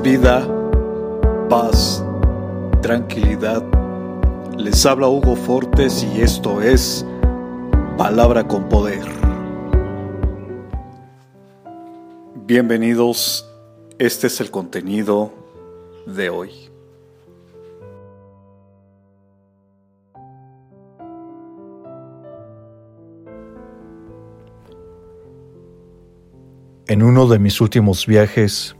vida, paz, tranquilidad. Les habla Hugo Fortes y esto es Palabra con Poder. Bienvenidos, este es el contenido de hoy. En uno de mis últimos viajes,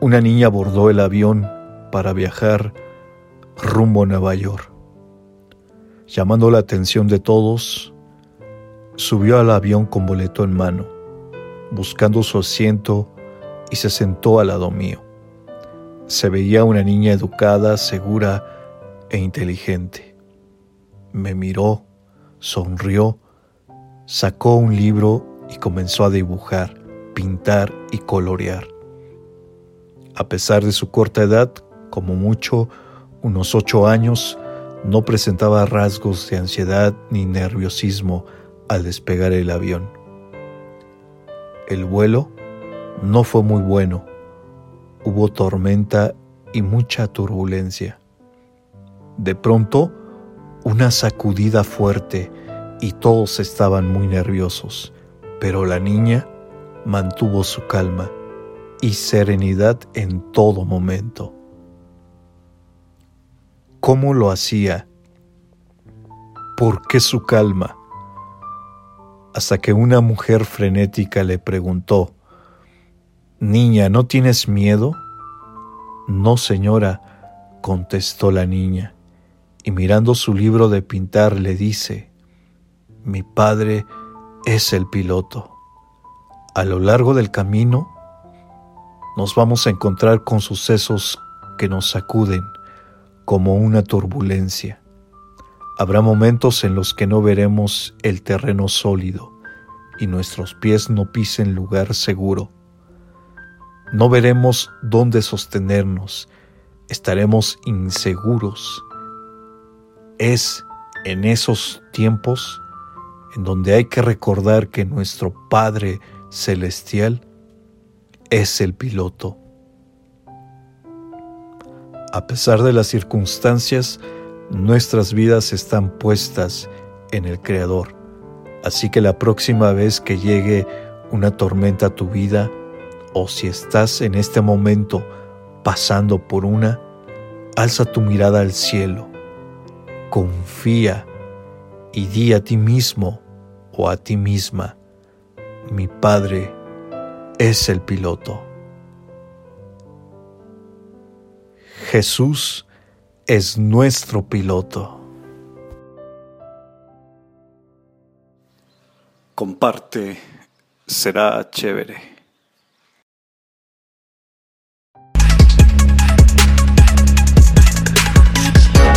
una niña abordó el avión para viajar rumbo a Nueva York. Llamando la atención de todos, subió al avión con boleto en mano, buscando su asiento y se sentó al lado mío. Se veía una niña educada, segura e inteligente. Me miró, sonrió, sacó un libro y comenzó a dibujar, pintar y colorear. A pesar de su corta edad, como mucho unos ocho años, no presentaba rasgos de ansiedad ni nerviosismo al despegar el avión. El vuelo no fue muy bueno. Hubo tormenta y mucha turbulencia. De pronto, una sacudida fuerte y todos estaban muy nerviosos, pero la niña mantuvo su calma y serenidad en todo momento. ¿Cómo lo hacía? ¿Por qué su calma? Hasta que una mujer frenética le preguntó, Niña, ¿no tienes miedo? No, señora, contestó la niña, y mirando su libro de pintar le dice, Mi padre es el piloto. A lo largo del camino nos vamos a encontrar con sucesos que nos sacuden como una turbulencia. Habrá momentos en los que no veremos el terreno sólido y nuestros pies no pisen lugar seguro. No veremos dónde sostenernos, estaremos inseguros. Es en esos tiempos en donde hay que recordar que nuestro Padre Celestial es el piloto. A pesar de las circunstancias, nuestras vidas están puestas en el Creador. Así que la próxima vez que llegue una tormenta a tu vida, o si estás en este momento pasando por una, alza tu mirada al cielo, confía y di a ti mismo o a ti misma, mi Padre es el piloto. Jesús es nuestro piloto. Comparte, será chévere.